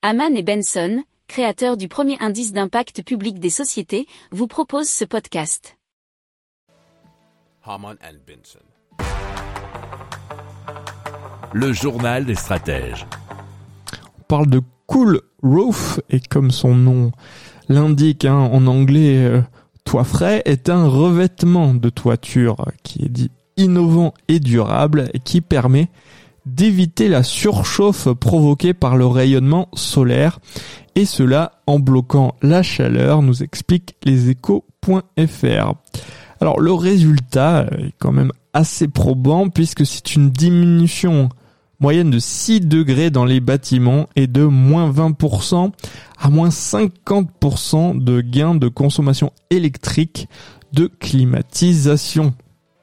Haman et Benson, créateurs du premier indice d'impact public des sociétés, vous proposent ce podcast. Haman and Benson. Le journal des stratèges. On parle de Cool Roof et comme son nom l'indique hein, en anglais, euh, toit frais est un revêtement de toiture qui est dit innovant et durable et qui permet d'éviter la surchauffe provoquée par le rayonnement solaire et cela en bloquant la chaleur, nous explique leséchos.fr. Alors le résultat est quand même assez probant puisque c'est une diminution moyenne de 6 degrés dans les bâtiments et de moins 20% à moins 50% de gains de consommation électrique de climatisation.